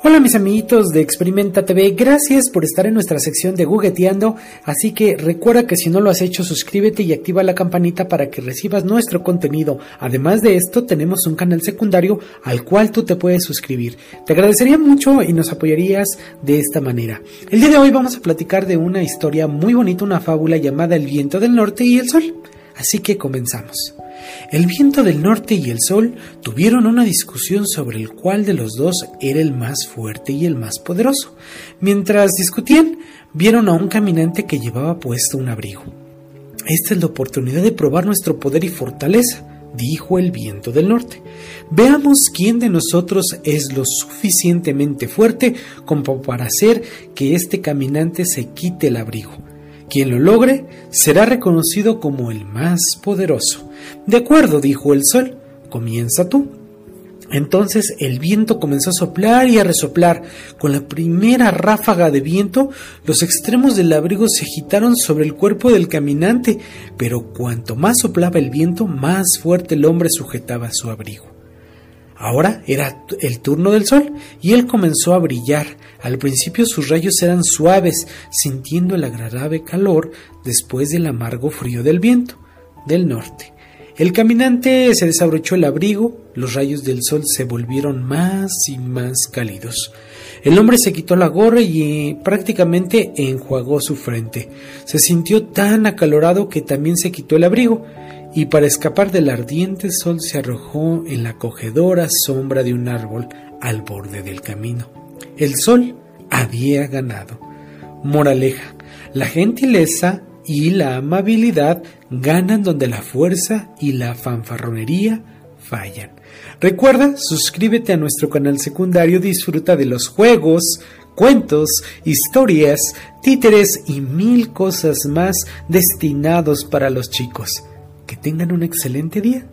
Hola mis amiguitos de Experimenta TV, gracias por estar en nuestra sección de Gugueteando, así que recuerda que si no lo has hecho suscríbete y activa la campanita para que recibas nuestro contenido. Además de esto tenemos un canal secundario al cual tú te puedes suscribir. Te agradecería mucho y nos apoyarías de esta manera. El día de hoy vamos a platicar de una historia muy bonita, una fábula llamada El viento del norte y el sol. Así que comenzamos. El viento del norte y el sol tuvieron una discusión sobre el cuál de los dos era el más fuerte y el más poderoso. Mientras discutían, vieron a un caminante que llevaba puesto un abrigo. Esta es la oportunidad de probar nuestro poder y fortaleza, dijo el viento del norte. Veamos quién de nosotros es lo suficientemente fuerte como para hacer que este caminante se quite el abrigo. Quien lo logre será reconocido como el más poderoso. De acuerdo, dijo el sol, comienza tú. Entonces el viento comenzó a soplar y a resoplar. Con la primera ráfaga de viento, los extremos del abrigo se agitaron sobre el cuerpo del caminante, pero cuanto más soplaba el viento, más fuerte el hombre sujetaba su abrigo. Ahora era el turno del sol y él comenzó a brillar. Al principio sus rayos eran suaves, sintiendo el agradable calor después del amargo frío del viento del norte. El caminante se desabrochó el abrigo, los rayos del sol se volvieron más y más cálidos. El hombre se quitó la gorra y prácticamente enjuagó su frente. Se sintió tan acalorado que también se quitó el abrigo y para escapar del ardiente sol se arrojó en la acogedora sombra de un árbol al borde del camino. El sol había ganado. Moraleja, la gentileza y la amabilidad ganan donde la fuerza y la fanfarronería fallan. Recuerda, suscríbete a nuestro canal secundario, disfruta de los juegos, cuentos, historias, títeres y mil cosas más destinados para los chicos. Que tengan un excelente día.